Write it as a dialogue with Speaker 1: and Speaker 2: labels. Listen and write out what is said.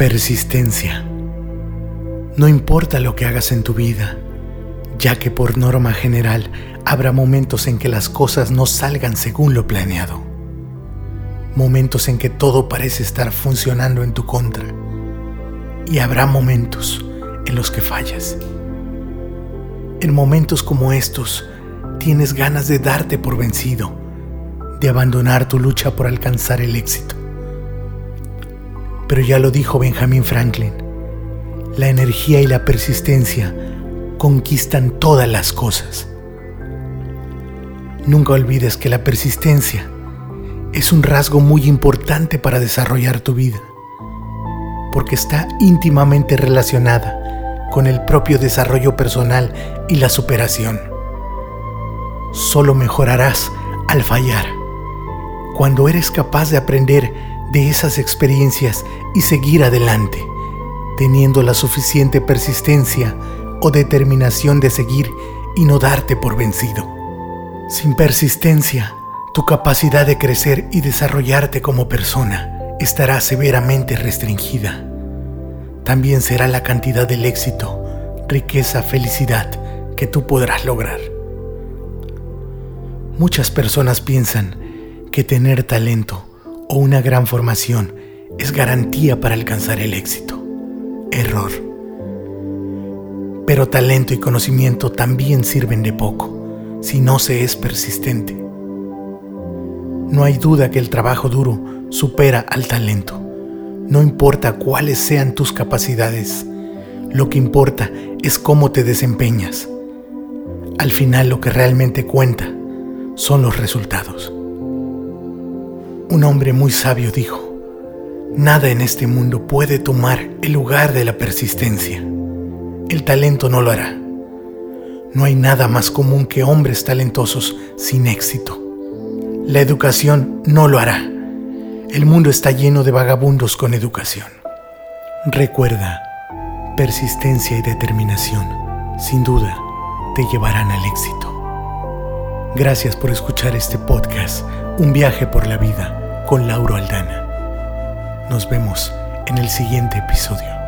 Speaker 1: Persistencia. No importa lo que hagas en tu vida, ya que por norma general habrá momentos en que las cosas no salgan según lo planeado. Momentos en que todo parece estar funcionando en tu contra. Y habrá momentos en los que fallas. En momentos como estos, tienes ganas de darte por vencido, de abandonar tu lucha por alcanzar el éxito. Pero ya lo dijo Benjamin Franklin, la energía y la persistencia conquistan todas las cosas. Nunca olvides que la persistencia es un rasgo muy importante para desarrollar tu vida, porque está íntimamente relacionada con el propio desarrollo personal y la superación. Solo mejorarás al fallar, cuando eres capaz de aprender de esas experiencias y seguir adelante, teniendo la suficiente persistencia o determinación de seguir y no darte por vencido. Sin persistencia, tu capacidad de crecer y desarrollarte como persona estará severamente restringida también será la cantidad del éxito, riqueza, felicidad que tú podrás lograr. Muchas personas piensan que tener talento o una gran formación es garantía para alcanzar el éxito. Error. Pero talento y conocimiento también sirven de poco si no se es persistente. No hay duda que el trabajo duro supera al talento. No importa cuáles sean tus capacidades, lo que importa es cómo te desempeñas. Al final lo que realmente cuenta son los resultados. Un hombre muy sabio dijo, nada en este mundo puede tomar el lugar de la persistencia. El talento no lo hará. No hay nada más común que hombres talentosos sin éxito. La educación no lo hará. El mundo está lleno de vagabundos con educación. Recuerda, persistencia y determinación, sin duda, te llevarán al éxito. Gracias por escuchar este podcast, Un viaje por la vida, con Lauro Aldana. Nos vemos en el siguiente episodio.